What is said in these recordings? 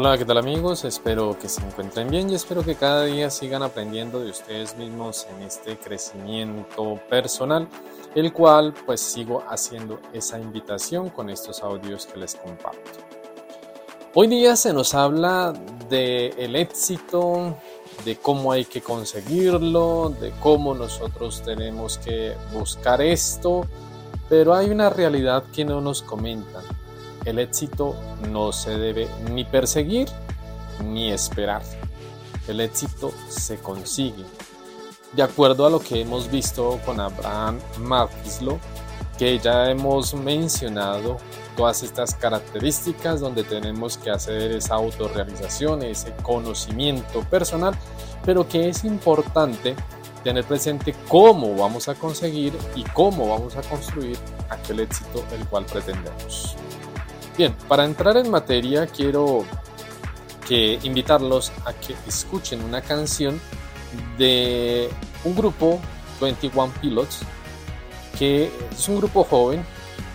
Hola, ¿qué tal amigos? Espero que se encuentren bien y espero que cada día sigan aprendiendo de ustedes mismos en este crecimiento personal, el cual pues sigo haciendo esa invitación con estos audios que les comparto. Hoy día se nos habla del el éxito, de cómo hay que conseguirlo, de cómo nosotros tenemos que buscar esto, pero hay una realidad que no nos comentan el éxito no se debe ni perseguir ni esperar. El éxito se consigue. De acuerdo a lo que hemos visto con Abraham Maslow, que ya hemos mencionado todas estas características donde tenemos que hacer esa autorrealización, ese conocimiento personal, pero que es importante tener presente cómo vamos a conseguir y cómo vamos a construir aquel éxito el cual pretendemos. Bien, para entrar en materia quiero que invitarlos a que escuchen una canción de un grupo 21 Pilots que es un grupo joven,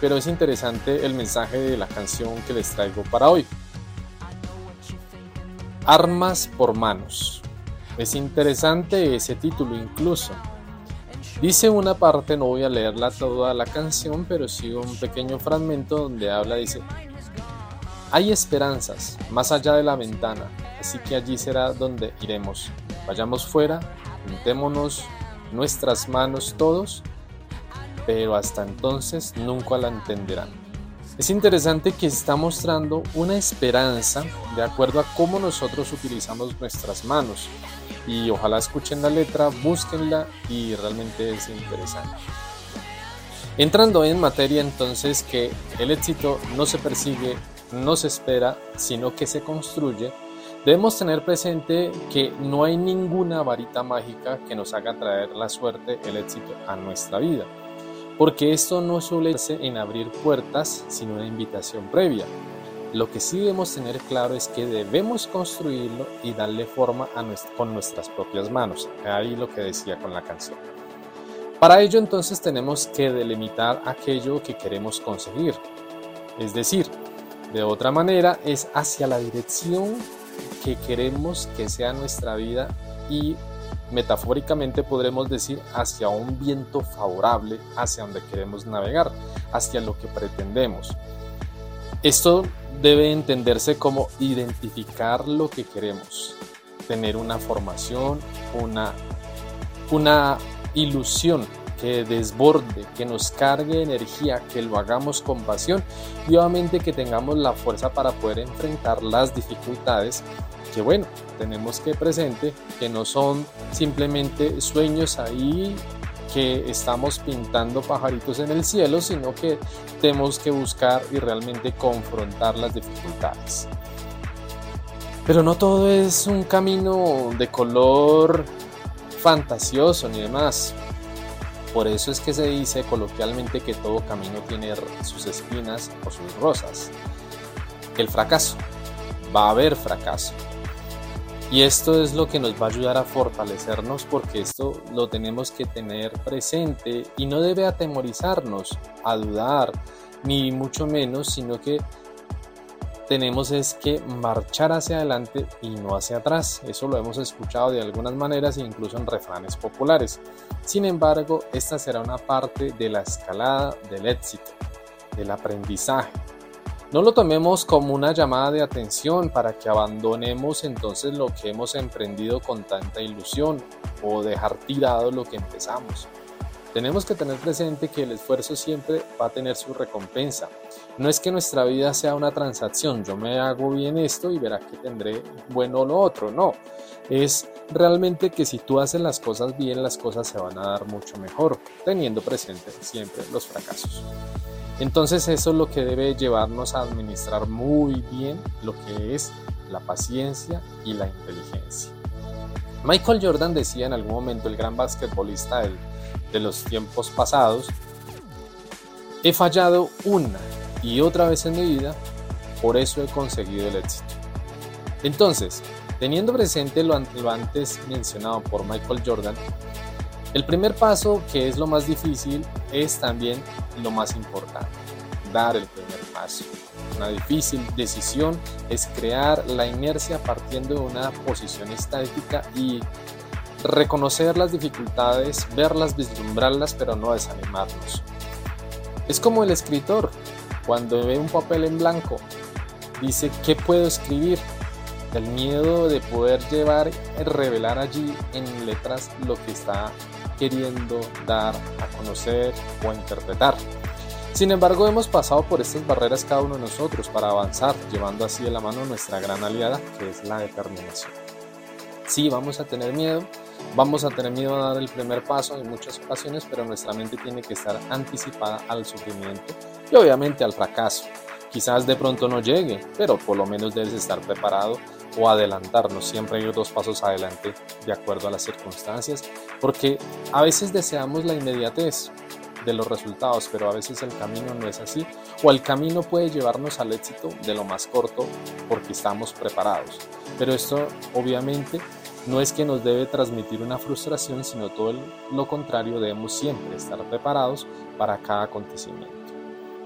pero es interesante el mensaje de la canción que les traigo para hoy. Armas por manos. Es interesante ese título incluso. Dice una parte, no voy a leerla toda la canción, pero sí un pequeño fragmento donde habla, dice, hay esperanzas más allá de la ventana, así que allí será donde iremos. Vayamos fuera, juntémonos nuestras manos todos, pero hasta entonces nunca la entenderán. Es interesante que está mostrando una esperanza de acuerdo a cómo nosotros utilizamos nuestras manos. Y ojalá escuchen la letra, búsquenla y realmente es interesante. Entrando en materia entonces que el éxito no se persigue no se espera, sino que se construye, debemos tener presente que no hay ninguna varita mágica que nos haga traer la suerte, el éxito a nuestra vida, porque esto no suele ser en abrir puertas, sino una invitación previa. Lo que sí debemos tener claro es que debemos construirlo y darle forma con nuestras propias manos. Ahí lo que decía con la canción. Para ello entonces tenemos que delimitar aquello que queremos conseguir. Es decir, de otra manera, es hacia la dirección que queremos que sea nuestra vida y metafóricamente podremos decir hacia un viento favorable, hacia donde queremos navegar, hacia lo que pretendemos. Esto debe entenderse como identificar lo que queremos, tener una formación, una, una ilusión que desborde, que nos cargue energía, que lo hagamos con pasión y obviamente que tengamos la fuerza para poder enfrentar las dificultades que bueno, tenemos que presente que no son simplemente sueños ahí que estamos pintando pajaritos en el cielo, sino que tenemos que buscar y realmente confrontar las dificultades. Pero no todo es un camino de color fantasioso ni demás. Por eso es que se dice coloquialmente que todo camino tiene sus espinas o sus rosas. El fracaso. Va a haber fracaso. Y esto es lo que nos va a ayudar a fortalecernos porque esto lo tenemos que tener presente y no debe atemorizarnos, a dudar, ni mucho menos, sino que tenemos es que marchar hacia adelante y no hacia atrás. Eso lo hemos escuchado de algunas maneras, incluso en refranes populares. Sin embargo, esta será una parte de la escalada del éxito, del aprendizaje. No lo tomemos como una llamada de atención para que abandonemos entonces lo que hemos emprendido con tanta ilusión o dejar tirado lo que empezamos. Tenemos que tener presente que el esfuerzo siempre va a tener su recompensa. No es que nuestra vida sea una transacción, yo me hago bien esto y verá que tendré bueno lo otro, no. Es realmente que si tú haces las cosas bien, las cosas se van a dar mucho mejor, teniendo presente siempre los fracasos. Entonces eso es lo que debe llevarnos a administrar muy bien lo que es la paciencia y la inteligencia. Michael Jordan decía en algún momento, el gran basquetbolista del de los tiempos pasados, he fallado una y otra vez en mi vida, por eso he conseguido el éxito. Entonces, teniendo presente lo, antes mencionado por Michael Jordan, el primer paso, que es lo más difícil, es también lo más importante, dar el primer paso. Una difícil decisión es crear la inercia partiendo de una posición estática y reconocer las dificultades, verlas, vislumbrarlas, pero no desanimarnos. Es como el escritor, cuando ve un papel en blanco, dice, ¿qué puedo escribir? El miedo de poder llevar, revelar allí en letras lo que está queriendo dar a conocer o a interpretar. Sin embargo, hemos pasado por estas barreras cada uno de nosotros para avanzar, llevando así de la mano nuestra gran aliada, que es la determinación. Sí, vamos a tener miedo, vamos a tener miedo a dar el primer paso en muchas ocasiones, pero nuestra mente tiene que estar anticipada al sufrimiento y obviamente al fracaso. Quizás de pronto no llegue, pero por lo menos debes estar preparado o adelantarnos, siempre ir dos pasos adelante de acuerdo a las circunstancias, porque a veces deseamos la inmediatez, de los resultados, pero a veces el camino no es así, o el camino puede llevarnos al éxito de lo más corto porque estamos preparados. Pero esto obviamente no es que nos debe transmitir una frustración, sino todo lo contrario, debemos siempre estar preparados para cada acontecimiento.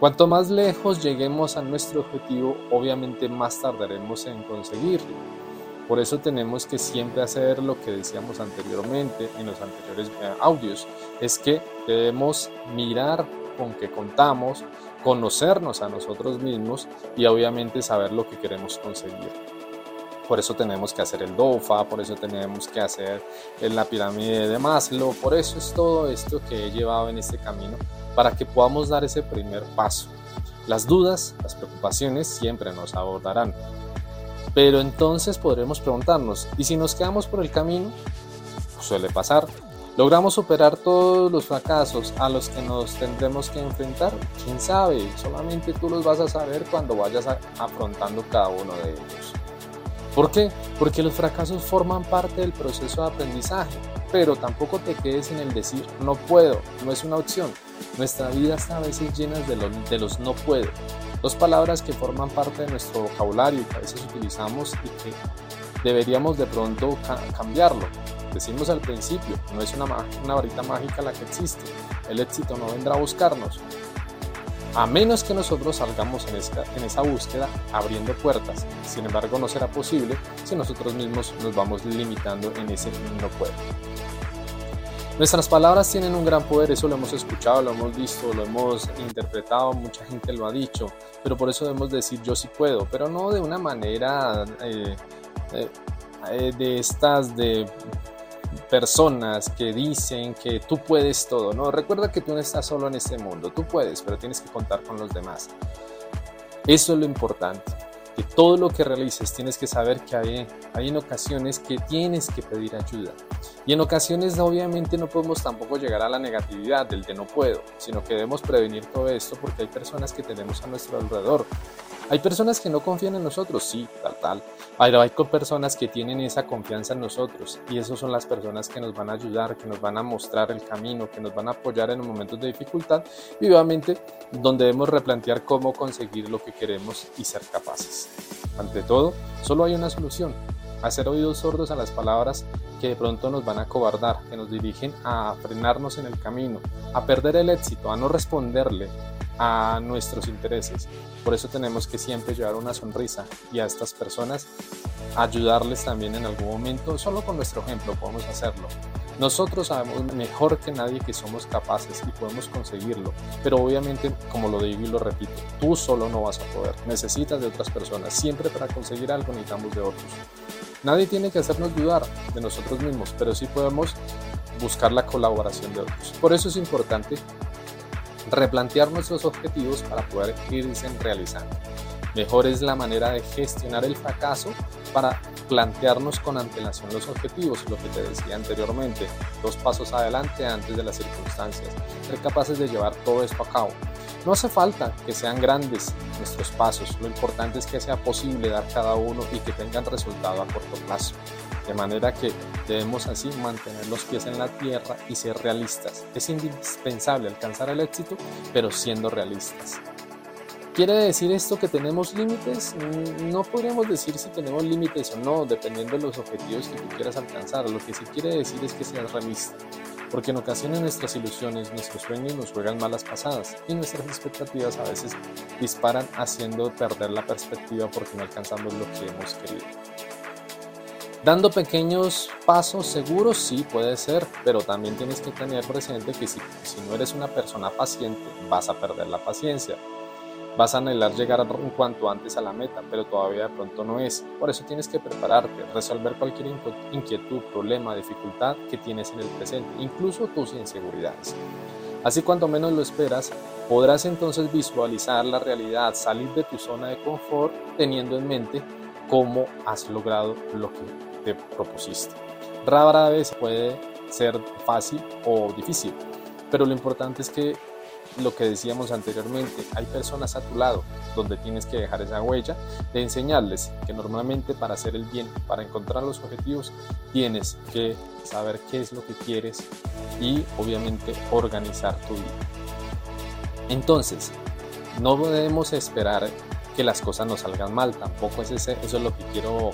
Cuanto más lejos lleguemos a nuestro objetivo, obviamente más tardaremos en conseguirlo. Por eso tenemos que siempre hacer lo que decíamos anteriormente en los anteriores eh, audios, es que debemos mirar con qué contamos, conocernos a nosotros mismos y obviamente saber lo que queremos conseguir. Por eso tenemos que hacer el DOFA, por eso tenemos que hacer la pirámide de Maslow, por eso es todo esto que he llevado en este camino para que podamos dar ese primer paso. Las dudas, las preocupaciones siempre nos abordarán, pero entonces podremos preguntarnos, ¿y si nos quedamos por el camino? Suele pasar. ¿Logramos superar todos los fracasos a los que nos tendremos que enfrentar? ¿Quién sabe? Solamente tú los vas a saber cuando vayas afrontando cada uno de ellos. ¿Por qué? Porque los fracasos forman parte del proceso de aprendizaje, pero tampoco te quedes en el decir no puedo, no es una opción. Nuestra vida está a veces llena de, los no puedo. Dos palabras que forman parte de nuestro vocabulario y que a veces utilizamos y que deberíamos de pronto cambiarlo. Decimos al principio, no es una varita mágica la que existe. El éxito no vendrá a buscarnos, a menos que nosotros salgamos en esa, búsqueda abriendo puertas. Sin embargo, no será posible si nosotros mismos nos vamos limitando en ese no puedo. Nuestras palabras tienen un gran poder, eso lo hemos escuchado, lo hemos visto, lo hemos interpretado, mucha gente lo ha dicho, pero por eso debemos decir yo sí puedo, pero no de una manera eh, eh, eh, de estas de personas que dicen que tú puedes todo, no, recuerda que tú no estás solo en este mundo, tú puedes, pero tienes que contar con los demás. Eso es lo importante que todo lo que realices tienes que saber que hay, hay en ocasiones que tienes que pedir ayuda. Y en ocasiones obviamente no podemos tampoco llegar a la negatividad del de no puedo, sino que debemos prevenir todo esto porque hay personas que tenemos a nuestro alrededor hay personas que no confían en nosotros, sí, tal, tal. Pero hay personas que tienen esa confianza en nosotros y esas son las personas que nos van a ayudar, que nos van a mostrar el camino, que nos van a apoyar en los momentos de dificultad y obviamente donde debemos replantear cómo conseguir lo que queremos y ser capaces. Ante todo, solo hay una solución, hacer oídos sordos a las palabras que de pronto nos van a cobardar, que nos dirigen a frenarnos en el camino, a perder el éxito, a no responderle a nuestros intereses. Por eso tenemos que siempre llevar una sonrisa y a estas personas ayudarles también en algún momento, solo con nuestro ejemplo podemos hacerlo. Nosotros sabemos mejor que nadie que somos capaces y podemos conseguirlo, pero obviamente, como lo digo y lo repito, tú solo no vas a poder, necesitas de otras personas, siempre para conseguir algo necesitamos de otros. Nadie tiene que hacernos dudar de nosotros mismos, pero sí podemos buscar la colaboración de otros. Por eso es importante replantear nuestros objetivos para poder irse realizando. Mejor es la manera de gestionar el fracaso para plantearnos con antelación los objetivos, lo que te decía anteriormente, dos pasos adelante antes de las circunstancias, ser capaces de llevar todo esto a cabo. No hace falta que sean grandes nuestros pasos, lo importante es que sea posible dar cada uno y que tengan resultado a corto plazo. De manera que debemos así mantener los pies en la tierra y ser realistas. Es indispensable alcanzar el éxito, pero siendo realistas. ¿Quiere decir esto que tenemos límites? Mm, no podríamos decir si tenemos límites o no, dependiendo de los objetivos que tú quieras alcanzar. Lo que sí quiere decir es que seas realista. porque en ocasiones nuestras ilusiones, nuestros sueños nos juegan malas pasadas y nuestras expectativas a veces disparan haciendo perder la perspectiva porque no alcanzamos lo que hemos querido. Dando pequeños pasos seguros, sí puede ser, pero también tienes que tener presente que si, si no eres una persona paciente, vas a perder la paciencia. Vas a anhelar llegar cuanto antes a la meta, pero todavía de pronto no es. Por eso tienes que prepararte, resolver cualquier inquietud, problema, dificultad que tienes en el presente, incluso tus inseguridades. Así cuanto menos lo esperas, podrás entonces visualizar la realidad, salir de tu zona de confort teniendo en mente cómo has logrado lo que te propusiste. Rara vez puede ser fácil o difícil, pero lo importante es que lo que decíamos anteriormente, hay personas a tu lado donde tienes que dejar esa huella de enseñarles que normalmente para hacer el bien, para encontrar los objetivos, tienes que saber qué es lo que quieres y obviamente organizar tu vida. Entonces, no debemos esperar que las cosas nos salgan mal, tampoco es eso es lo que quiero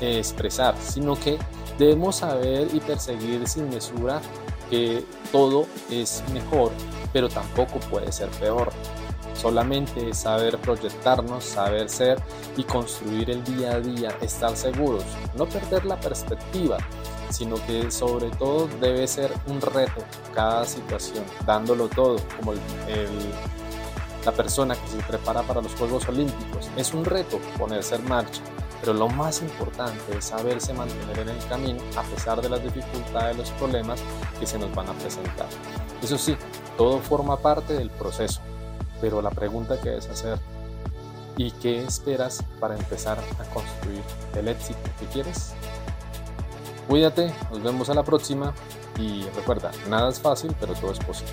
eh, expresar, sino que debemos saber y perseguir sin mesura que todo es mejor pero tampoco puede ser peor. Solamente saber proyectarnos, saber ser y construir el día a día, estar seguros, no perder la perspectiva, sino que sobre todo debe ser un reto cada situación, dándolo todo, como la persona que se prepara para los Juegos Olímpicos. Es un reto ponerse en marcha, pero lo más importante es saberse mantener en el camino a pesar de las dificultades, los problemas que se nos van a presentar. Eso sí, todo forma parte del proceso, pero la pregunta que debes hacer, ¿y qué esperas para empezar a construir el éxito que quieres? Cuídate, nos vemos a la próxima y recuerda, nada es fácil, pero todo es posible.